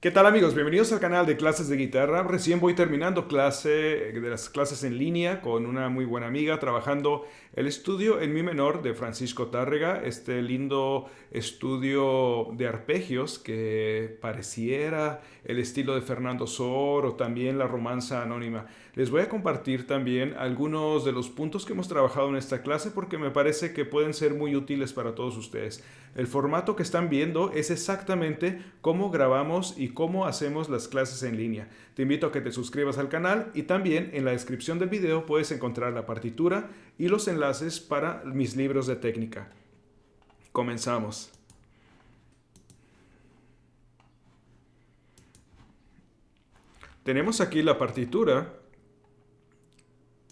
¿Qué tal amigos? Bienvenidos al canal de clases de guitarra. Recién voy terminando clase de las clases en línea con una muy buena amiga trabajando el estudio en mi menor de Francisco Tárrega, este lindo estudio de arpegios que pareciera el estilo de Fernando Sor o también la romanza anónima. Les voy a compartir también algunos de los puntos que hemos trabajado en esta clase porque me parece que pueden ser muy útiles para todos ustedes. El formato que están viendo es exactamente cómo grabamos y cómo hacemos las clases en línea. Te invito a que te suscribas al canal y también en la descripción del video puedes encontrar la partitura y los enlaces para mis libros de técnica. Comenzamos. Tenemos aquí la partitura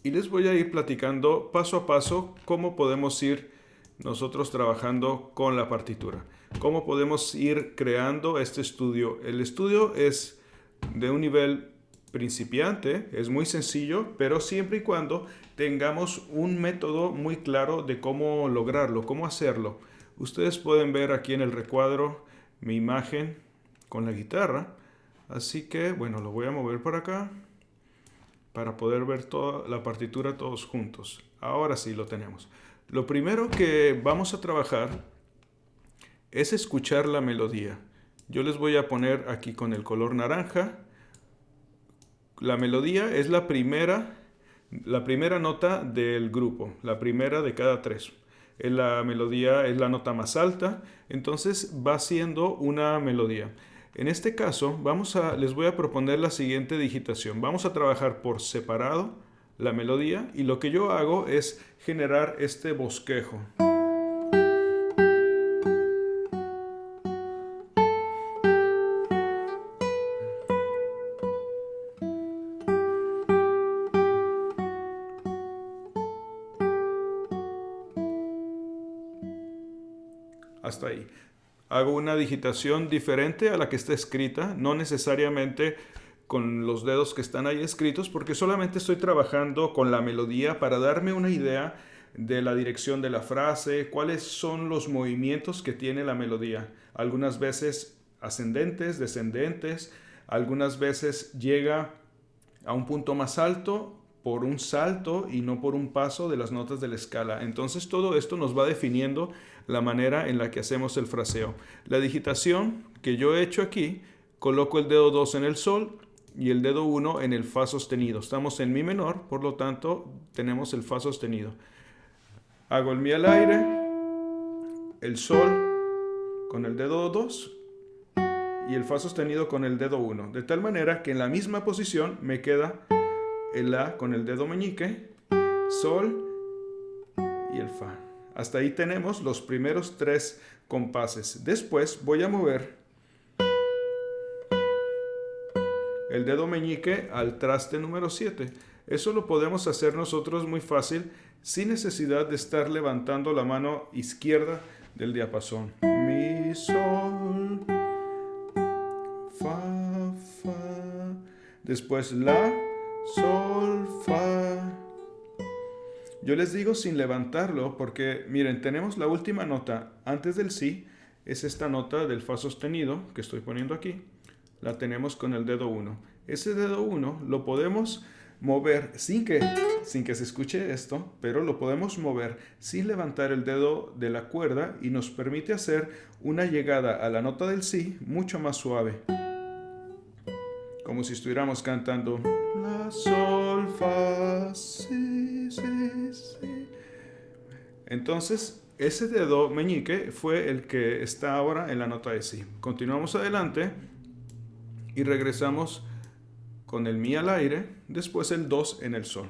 y les voy a ir platicando paso a paso cómo podemos ir nosotros trabajando con la partitura. Cómo podemos ir creando este estudio. El estudio es de un nivel principiante, es muy sencillo, pero siempre y cuando tengamos un método muy claro de cómo lograrlo, cómo hacerlo. Ustedes pueden ver aquí en el recuadro mi imagen con la guitarra. Así que, bueno, lo voy a mover por acá para poder ver toda la partitura todos juntos. Ahora sí lo tenemos. Lo primero que vamos a trabajar es escuchar la melodía. Yo les voy a poner aquí con el color naranja. La melodía es la primera, la primera nota del grupo, la primera de cada tres. La melodía es la nota más alta, entonces va siendo una melodía. En este caso, vamos a, les voy a proponer la siguiente digitación. Vamos a trabajar por separado la melodía y lo que yo hago es generar este bosquejo. Hago una digitación diferente a la que está escrita, no necesariamente con los dedos que están ahí escritos porque solamente estoy trabajando con la melodía para darme una idea de la dirección de la frase, cuáles son los movimientos que tiene la melodía. Algunas veces ascendentes, descendentes, algunas veces llega a un punto más alto por un salto y no por un paso de las notas de la escala. Entonces todo esto nos va definiendo la manera en la que hacemos el fraseo. La digitación que yo he hecho aquí, coloco el dedo 2 en el sol, y el dedo 1 en el Fa sostenido. Estamos en Mi menor, por lo tanto tenemos el Fa sostenido. Hago el Mi al aire, el Sol con el dedo 2 y el Fa sostenido con el dedo 1. De tal manera que en la misma posición me queda el La con el dedo meñique, Sol y el Fa. Hasta ahí tenemos los primeros tres compases. Después voy a mover el dedo meñique al traste número 7. Eso lo podemos hacer nosotros muy fácil sin necesidad de estar levantando la mano izquierda del diapasón. Mi, sol, fa, fa. Después la, sol, fa. Yo les digo sin levantarlo porque, miren, tenemos la última nota antes del si, es esta nota del fa sostenido que estoy poniendo aquí la tenemos con el dedo 1. Ese dedo 1 lo podemos mover sin que, sin que se escuche esto, pero lo podemos mover sin levantar el dedo de la cuerda y nos permite hacer una llegada a la nota del si mucho más suave. Como si estuviéramos cantando la, sol, fa, si, si, si. Entonces, ese dedo meñique fue el que está ahora en la nota de si. Continuamos adelante y regresamos con el mi al aire, después el 2 en el sol.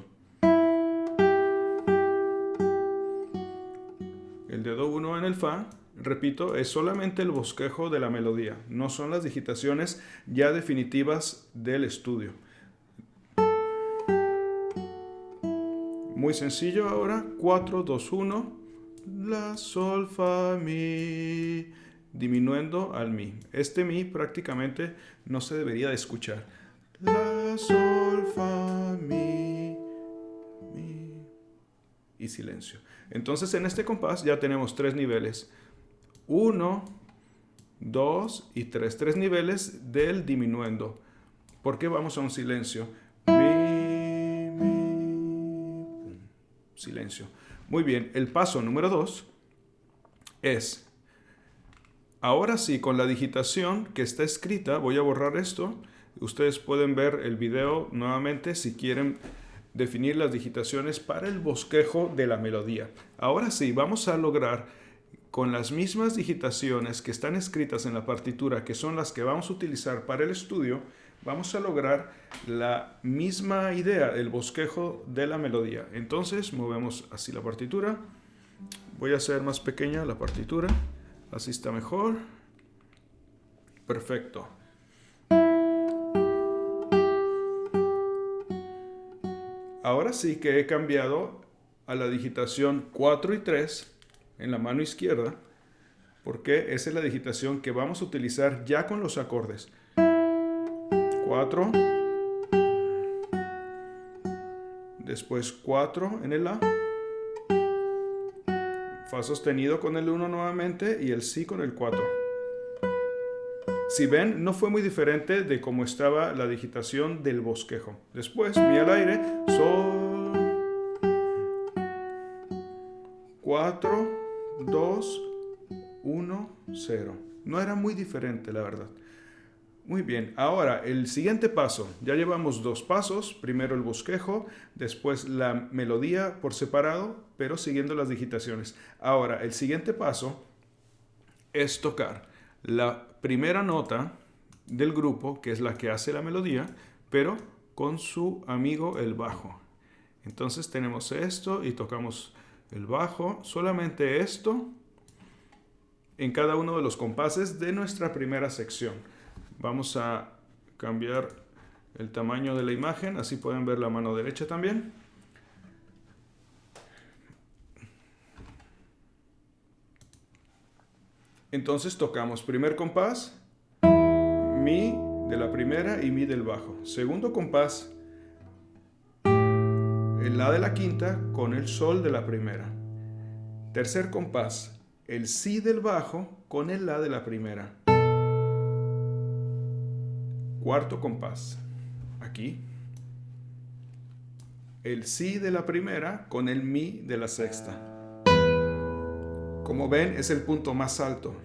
El dedo 1 en el fa, repito, es solamente el bosquejo de la melodía, no son las digitaciones ya definitivas del estudio. Muy sencillo ahora, 4, 2, 1, la, sol, fa, mi disminuyendo al mi. Este mi prácticamente no se debería de escuchar. La, sol, fa, mi, mi y silencio. Entonces en este compás ya tenemos tres niveles. Uno, 2 y 3. Tres niveles del diminuendo. ¿Por qué vamos a un silencio? Silencio. Muy bien, el paso número 2 es, ahora sí, con la digitación que está escrita, voy a borrar esto. Ustedes pueden ver el video nuevamente si quieren definir las digitaciones para el bosquejo de la melodía. Ahora sí, vamos a lograr con las mismas digitaciones que están escritas en la partitura, que son las que vamos a utilizar para el estudio, vamos a lograr la misma idea, el bosquejo de la melodía. Entonces movemos así la partitura. Voy a hacer más pequeña la partitura. Así está mejor. Perfecto. Ahora sí que he cambiado a la digitación 4 y 3 en la mano izquierda, porque esa es la digitación que vamos a utilizar ya con los acordes. 4, después 4 en el La, Fa sostenido con el 1 nuevamente y el Si con el 4. Si ven, no fue muy diferente de cómo estaba la digitación del bosquejo. Después, Mi al aire, Sol, 4, 2, 1, 0. No era muy diferente, la verdad. Muy bien, ahora el siguiente paso. Ya llevamos dos pasos. Primero el bosquejo, después la melodía por separado, pero siguiendo las digitaciones. Ahora, el siguiente paso es tocar la primera nota del grupo, que es la que hace la melodía, pero con su amigo el bajo. Entonces tenemos esto y tocamos el bajo, solamente esto en cada uno de los compases de nuestra primera sección. Vamos a cambiar el tamaño de la imagen, así pueden ver la mano derecha también. Entonces tocamos primer compás, mi de la primera y mi del bajo. Segundo compás, el la de la quinta con el sol de la primera. Tercer compás, el si del bajo con el la de la primera. Cuarto compás, aquí. El si de la primera con el mi de la sexta. Como ven, es el punto más alto.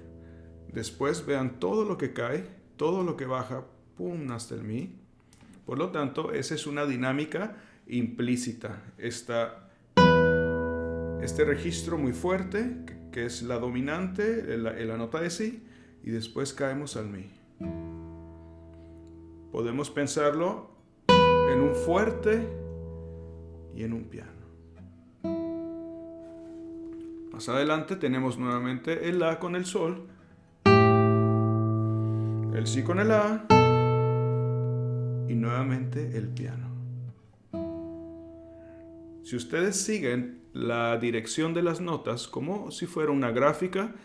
Después vean todo lo que cae, todo lo que baja, pum, hasta el mi. Por lo tanto, esa es una dinámica implícita. Esta, este registro muy fuerte, que es la dominante, la, la nota de si, y después caemos al mi. Podemos pensarlo en un fuerte y en un piano. Más adelante tenemos nuevamente el La con el Sol, el Si con el La y nuevamente el piano. Si ustedes siguen la dirección de las notas como si fuera una gráfica,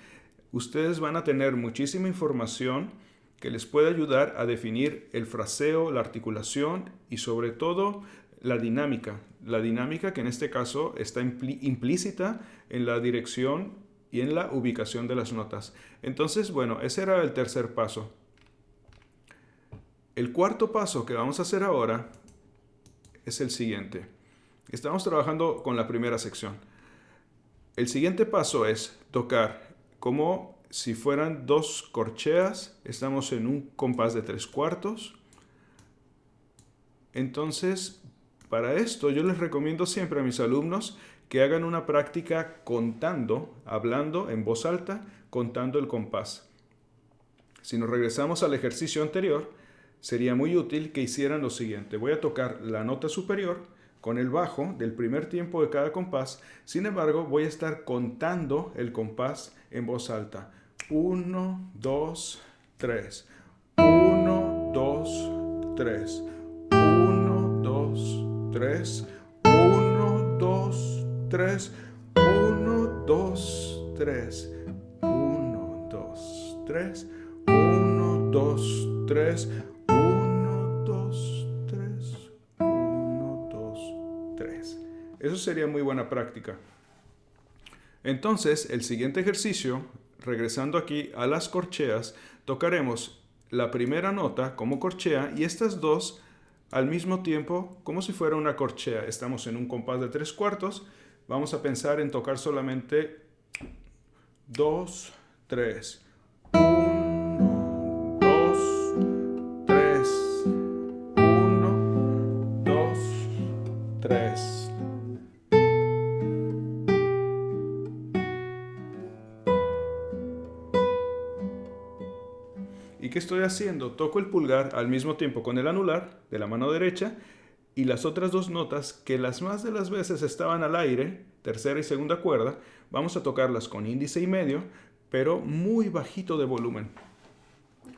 ustedes van a tener muchísima información que les puede ayudar a definir el fraseo, la articulación y sobre todo la dinámica. La dinámica que en este caso está implícita en la dirección y en la ubicación de las notas. Entonces, bueno, ese era el tercer paso. El cuarto paso que vamos a hacer ahora es el siguiente. Estamos trabajando con la primera sección. El siguiente paso es tocar como si fueran dos corcheas. Estamos en un compás de tres cuartos. Entonces, para esto yo les recomiendo siempre a mis alumnos que hagan una práctica contando, hablando en voz alta, contando el compás. Si nos regresamos al ejercicio anterior, sería muy útil que hicieran lo siguiente. Voy a tocar la nota superior con el bajo del primer tiempo de cada compás. Sin embargo, voy a estar contando el compás en voz alta. 1, 2, 3. 1, 2, 3. 1, 2, 3. 1, 2, 3. 1, 2, 3. 1, 2, 3. 1, 2, 3. Sería muy buena práctica. Entonces, el siguiente ejercicio regresando aquí a las corcheas, tocaremos la primera nota como corchea y estas dos al mismo tiempo como si fuera una corchea. Estamos en un compás de tres cuartos. Vamos a pensar en tocar solamente dos, tres. ¿Y qué estoy haciendo? Toco el pulgar al mismo tiempo con el anular de la mano derecha y las otras dos notas que las más de las veces estaban al aire, tercera y segunda cuerda, vamos a tocarlas con índice y medio, pero muy bajito de volumen.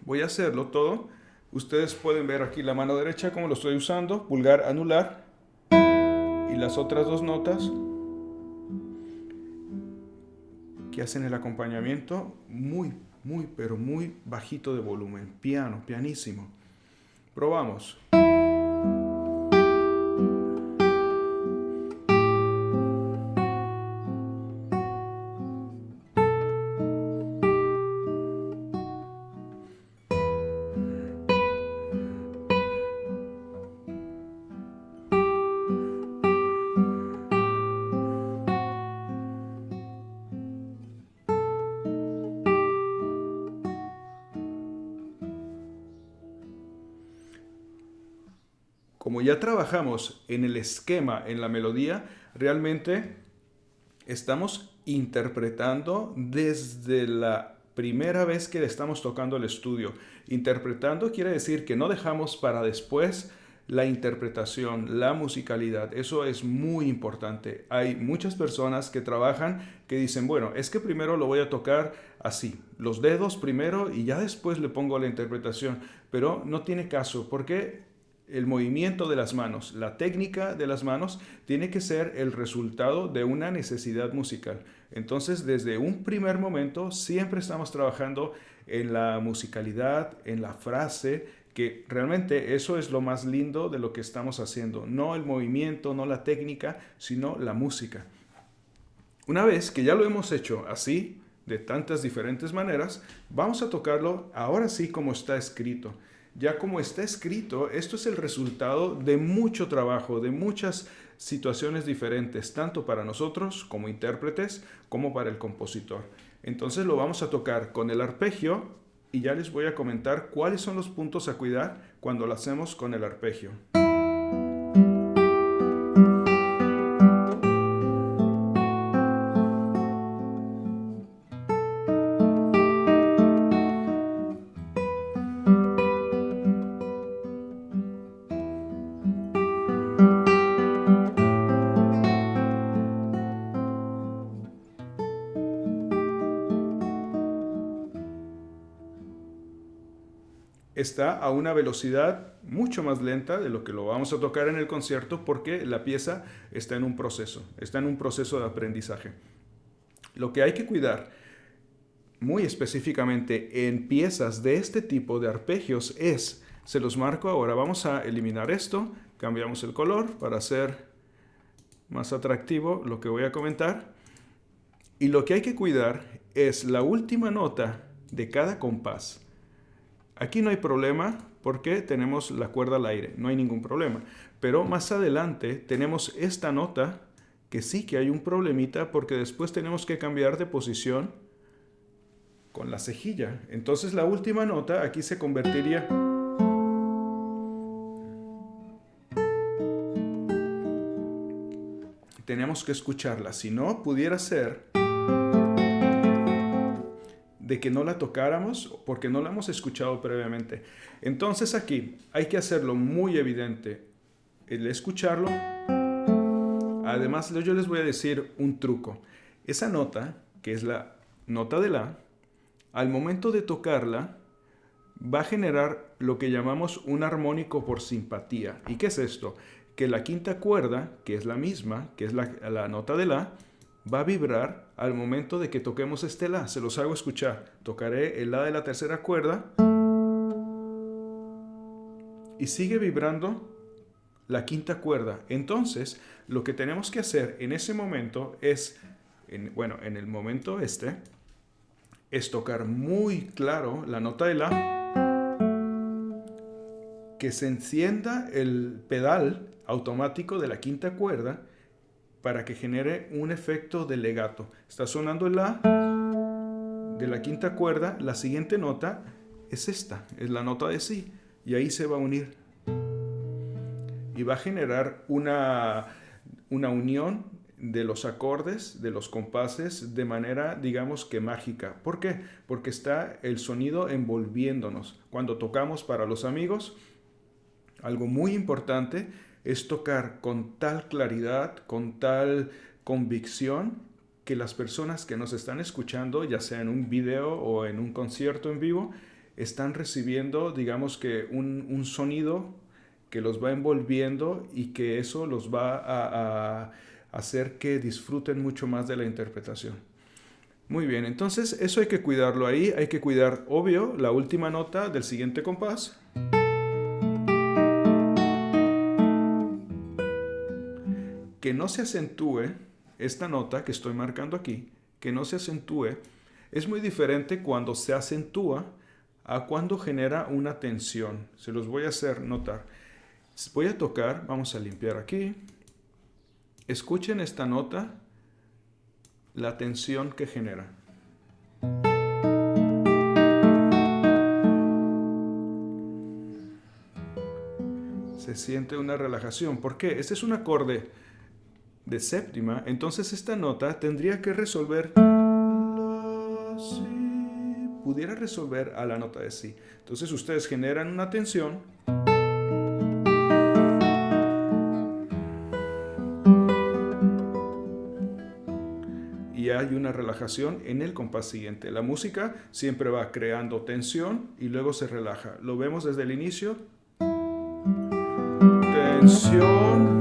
Voy a hacerlo todo. Ustedes pueden ver aquí la mano derecha como lo estoy usando, pulgar anular y las otras dos notas que hacen el acompañamiento muy muy, pero muy bajito de volumen. Piano, pianísimo. Probamos. Ya trabajamos en el esquema, en la melodía, realmente estamos interpretando desde la primera vez que estamos tocando el estudio. Interpretando quiere decir que no dejamos para después la interpretación, la musicalidad. Eso es muy importante. Hay muchas personas que trabajan que dicen, bueno, es que primero lo voy a tocar así, los dedos primero y ya después le pongo la interpretación. Pero no tiene caso porque el movimiento de las manos, la técnica de las manos, tiene que ser el resultado de una necesidad musical. Entonces, desde un primer momento, siempre estamos trabajando en la musicalidad, en la frase, que realmente eso es lo más lindo de lo que estamos haciendo. No el movimiento, no la técnica, sino la música. Una vez que ya lo hemos hecho así, de tantas diferentes maneras, vamos a tocarlo ahora sí como está escrito ya como está escrito, esto es el resultado de mucho trabajo, de muchas situaciones diferentes, tanto para nosotros como intérpretes, como para el compositor. Entonces lo vamos a tocar con el arpegio y ya les voy a comentar cuáles son los puntos a cuidar cuando lo hacemos con el arpegio. Está a una velocidad mucho más lenta de lo que lo vamos a tocar en el concierto porque la pieza está en un proceso, está en un proceso de aprendizaje. Lo que hay que cuidar muy específicamente en piezas de este tipo de arpegios es, se los marco ahora, vamos a eliminar esto, cambiamos el color para hacer más atractivo lo que voy a comentar. Y lo que hay que cuidar es la última nota de cada compás. Aquí no hay problema porque tenemos la cuerda al aire, no hay ningún problema. Pero más adelante tenemos esta nota que sí que hay un problemita porque después tenemos que cambiar de posición con la cejilla. Entonces la última nota aquí se convertiría... Tenemos que escucharla, si no pudiera ser de que no la tocáramos porque no la hemos escuchado previamente. Entonces aquí hay que hacerlo muy evidente, el escucharlo. Además, yo les voy a decir un truco. Esa nota, que es la nota de la, al momento de tocarla, va a generar lo que llamamos un armónico por simpatía. ¿Y qué es esto? Que la quinta cuerda, que es la misma, que es la, la nota de la, va a vibrar al momento de que toquemos este La. Se los hago escuchar. Tocaré el La de la tercera cuerda y sigue vibrando la quinta cuerda. Entonces, lo que tenemos que hacer en ese momento es, bueno, en el momento este, es tocar muy claro la nota de la, que se encienda el pedal automático de la quinta cuerda para que genere un efecto de legato. Está sonando el la de la quinta cuerda, la siguiente nota es esta, es la nota de si, y ahí se va a unir. Y va a generar una, una unión de los acordes, de los compases, de manera, digamos que mágica. ¿Por qué? Porque está el sonido envolviéndonos. Cuando tocamos para los amigos, algo muy importante es tocar con tal claridad, con tal convicción, que las personas que nos están escuchando, ya sea en un video o en un concierto en vivo, están recibiendo, digamos que, un, sonido que los va envolviendo y que eso los va a, a hacer que disfruten mucho más de la interpretación. Muy bien, entonces eso hay que cuidarlo ahí, hay que cuidar, obvio, la última nota del siguiente compás. Que no se acentúe esta nota que estoy marcando aquí, que no se acentúe, es muy diferente cuando se acentúa a cuando genera una tensión. Se los voy a hacer notar. Voy a tocar, vamos a limpiar aquí. Escuchen esta nota, la tensión que genera. Se siente una relajación. ¿Por qué? Este es un acorde de séptima, entonces esta nota tendría que resolver la si, pudiera resolver a la nota de si. Entonces ustedes generan una tensión y hay una relajación en el compás siguiente. La música siempre va creando tensión y luego se relaja. Lo vemos desde el inicio. Tensión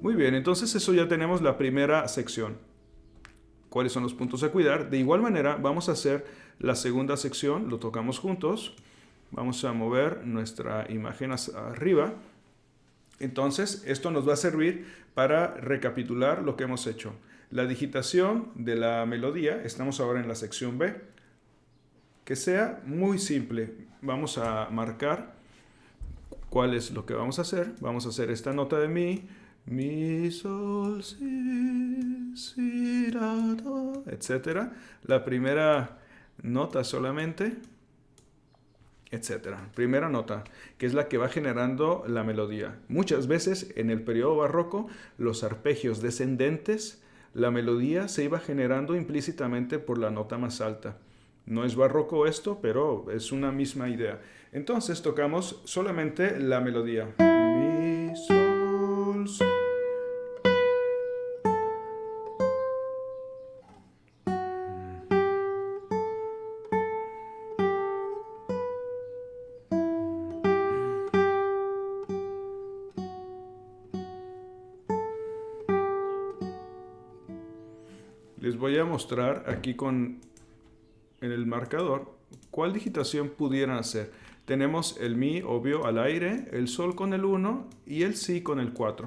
Muy bien, entonces eso ya tenemos la primera sección. ¿Cuáles son los puntos a cuidar? De igual manera, vamos a hacer la segunda sección, lo tocamos juntos. Vamos a mover nuestra imagen hacia arriba. Entonces, esto nos va a servir para recapitular lo que hemos hecho. La digitación de la melodía, estamos ahora en la sección B. Que sea muy simple. Vamos a marcar ¿Cuál es lo que vamos a hacer? Vamos a hacer esta nota de mi, mi, sol, si, si, la, do, etc. La primera nota solamente, etc. Primera nota, que es la que va generando la melodía. Muchas veces en el periodo barroco, los arpegios descendentes, la melodía se iba generando implícitamente por la nota más alta. No es barroco esto, pero es una misma idea. Entonces tocamos solamente la melodía. Les voy a mostrar aquí con en el marcador cuál digitación pudieran hacer. Tenemos el Mi, obvio, al aire, el Sol con el 1 y el Si con el 4.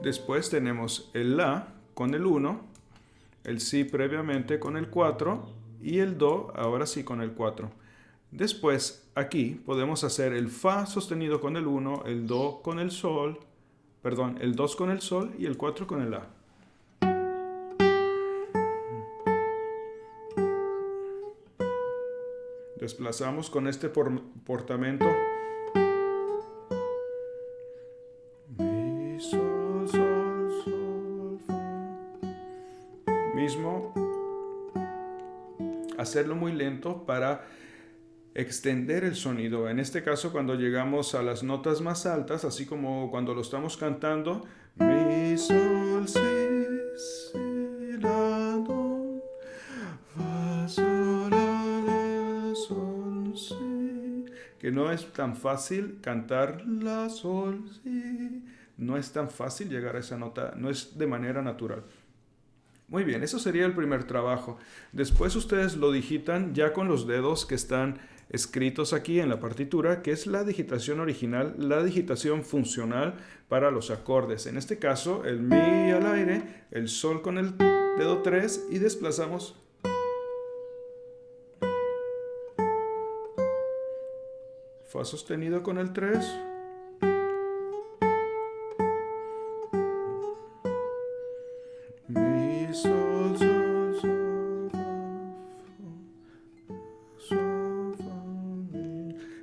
Después tenemos el La con el 1, el Si previamente con el 4 y el Do ahora sí con el 4. Después aquí podemos hacer el Fa sostenido con el 1, el Do con el Sol, perdón, el 2 con el Sol y el 4 con el La. Desplazamos con este portamento. Mi, sol, sol, sol, Mismo. Hacerlo muy lento para extender el sonido. En este caso, cuando llegamos a las notas más altas, así como cuando lo estamos cantando, mi, sol, si, es tan fácil cantar la sol, si. No es tan fácil llegar a esa nota, no es de manera natural. Muy bien, eso sería el primer trabajo. Después ustedes lo digitan ya con los dedos que están escritos aquí en la partitura, que es la digitación original, la digitación funcional para los acordes. En este caso, el mi al aire, el sol con el dedo 3 y desplazamos fa sostenido con el 3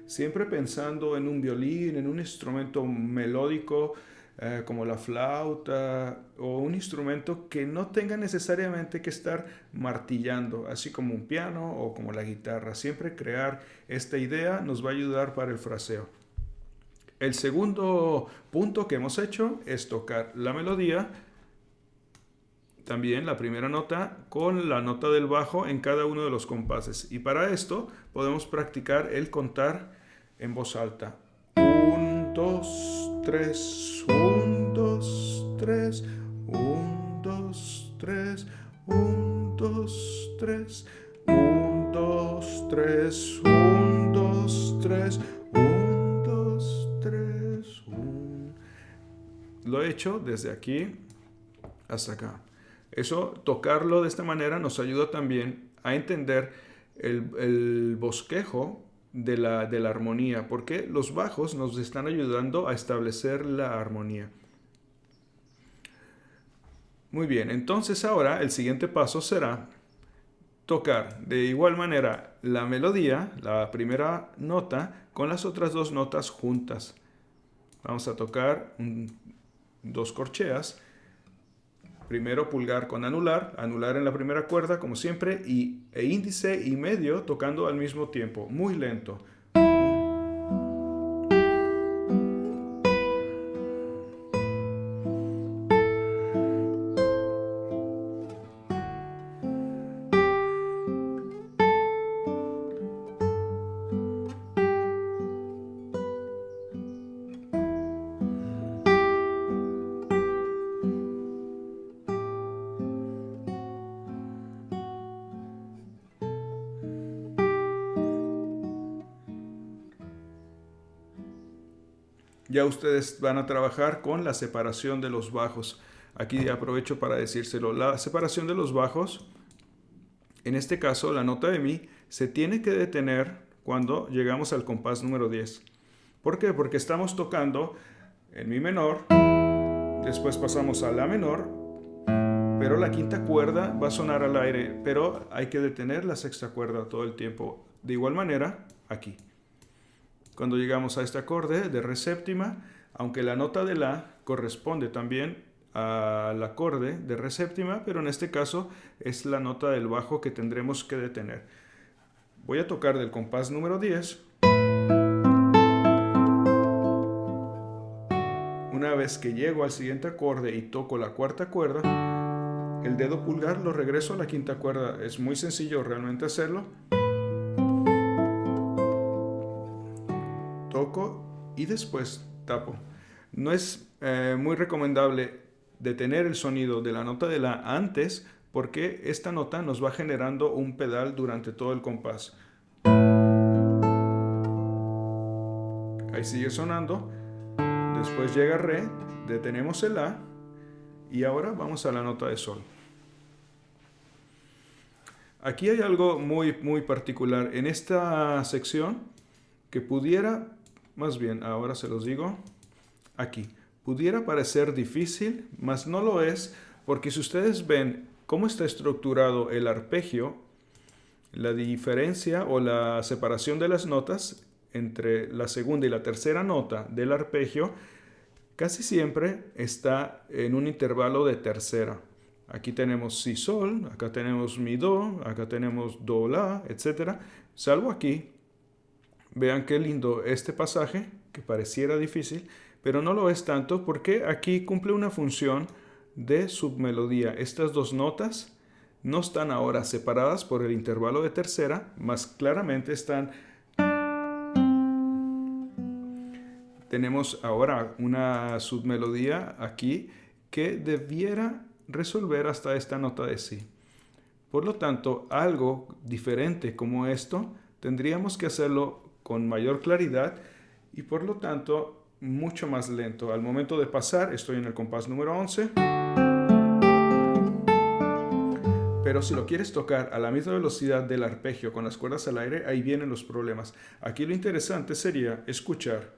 siempre pensando en un violín, en un instrumento melódico eh, como la flauta o un instrumento que no tenga necesariamente que estar martillando, así como un piano o como la guitarra. Siempre crear esta idea nos va a ayudar para el fraseo. El segundo punto que hemos hecho es tocar la melodía, también la primera nota con la nota del bajo en cada uno de los compases. Y para esto podemos practicar el contar en voz alta. 1, 2, 3, 1, 2, 3, 1, 2, 3, 1, 2, 3, 1, 2, 3, 1, 2, 3, 1, 2, 3, 1. Lo he hecho desde aquí hasta acá. Eso, tocarlo de esta manera nos ayuda también a entender el, el bosquejo de la, de la armonía, porque los bajos nos están ayudando a establecer la armonía. Muy bien, entonces ahora el siguiente paso será tocar de igual manera la melodía, la primera nota, con las otras dos notas juntas. Vamos a tocar dos corcheas Primero pulgar con anular, anular en la primera cuerda como siempre y, e índice y medio tocando al mismo tiempo, muy lento. Ya ustedes van a trabajar con la separación de los bajos. Aquí aprovecho para decírselo. La separación de los bajos, en este caso la nota de mi, se tiene que detener cuando llegamos al compás número 10. ¿Por qué? Porque estamos tocando en mi menor, después pasamos a la menor, pero la quinta cuerda va a sonar al aire, pero hay que detener la sexta cuerda todo el tiempo. De igual manera, aquí. Cuando llegamos a este acorde de re séptima, aunque la nota de la corresponde también al acorde de re séptima, pero en este caso es la nota del bajo que tendremos que detener. Voy a tocar del compás número 10. Una vez que llego al siguiente acorde y toco la cuarta cuerda, el dedo pulgar lo regreso a la quinta cuerda. Es muy sencillo realmente hacerlo. Y después tapo. No es eh, muy recomendable detener el sonido de la nota de la antes porque esta nota nos va generando un pedal durante todo el compás. Ahí sigue sonando. Después llega re, detenemos el la y ahora vamos a la nota de sol. Aquí hay algo muy muy particular en esta sección que pudiera más bien, ahora se los digo aquí. Pudiera parecer difícil, mas no lo es, porque si ustedes ven cómo está estructurado el arpegio, la diferencia o la separación de las notas entre la segunda y la tercera nota del arpegio casi siempre está en un intervalo de tercera. Aquí tenemos si sol, acá tenemos mi do, acá tenemos do la, etc. Salvo aquí, Vean qué lindo este pasaje, que pareciera difícil, pero no lo es tanto porque aquí cumple una función de submelodía. Estas dos notas no están ahora separadas por el intervalo de tercera, más claramente están... Tenemos ahora una submelodía aquí que debiera resolver hasta esta nota de si. Por lo tanto, algo diferente como esto, tendríamos que hacerlo con mayor claridad y por lo tanto mucho más lento. Al momento de pasar, estoy en el compás número 11. Pero si lo quieres tocar a la misma velocidad del arpegio con las cuerdas al aire, ahí vienen los problemas. Aquí lo interesante sería escuchar.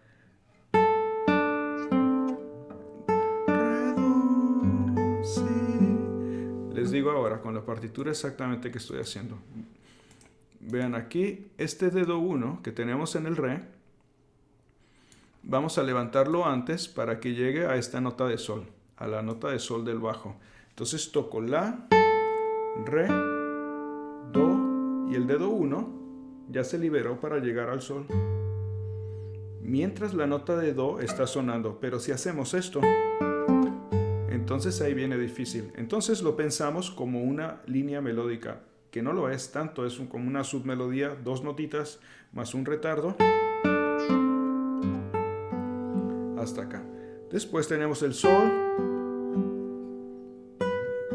Les digo ahora con la partitura exactamente que estoy haciendo. Vean aquí, este dedo 1 que tenemos en el re, vamos a levantarlo antes para que llegue a esta nota de sol, a la nota de sol del bajo. Entonces toco la re, do y el dedo 1 ya se liberó para llegar al sol. Mientras la nota de do está sonando, pero si hacemos esto, entonces ahí viene difícil. Entonces lo pensamos como una línea melódica, que no lo es tanto, es como una submelodía, dos notitas más un retardo. Hasta acá. Después tenemos el sol,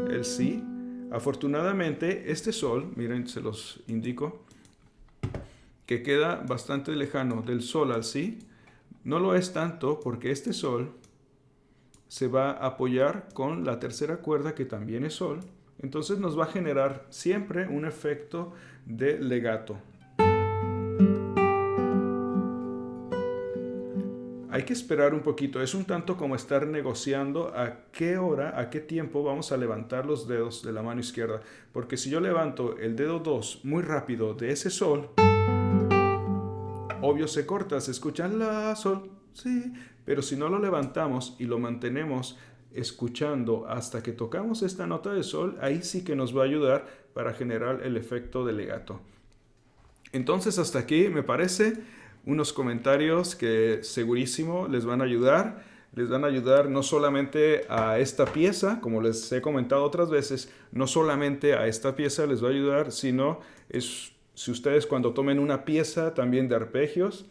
el si, Afortunadamente, este sol, miren, se los indico, que queda bastante lejano del sol al sí, no lo es tanto porque este sol se va a apoyar con la tercera cuerda que también es sol, entonces nos va a generar siempre un efecto de legato. hay que esperar un poquito. Es un tanto como estar negociando a qué hora, a qué tiempo vamos a levantar los dedos de la mano izquierda. Porque si yo levanto el dedo 2 muy rápido de ese sol, obvio se corta, se escucha la sol, sí. Pero si no lo levantamos y lo mantenemos escuchando hasta que tocamos esta nota de sol, ahí sí que nos va a ayudar para generar el efecto de legato. Entonces hasta aquí me parece unos comentarios que segurísimo les van a ayudar. Les van a ayudar no solamente a esta pieza, como les he comentado otras veces, no solamente a esta pieza les va a ayudar, sino es, si ustedes cuando tomen una pieza también de arpegios,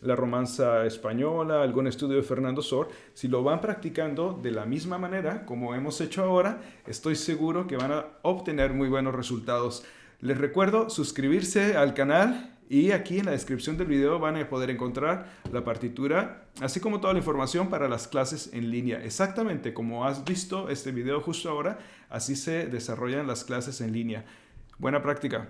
la romanza española, algún estudio de Fernando Sor, si lo van practicando de la misma manera como hemos hecho ahora, estoy seguro que van a obtener muy buenos resultados. Les recuerdo suscribirse al canal y aquí en la descripción del video van a poder encontrar la partitura, así como toda la información para las clases en línea. Exactamente como has visto este video justo ahora, así se desarrollan las clases en línea. Buena práctica.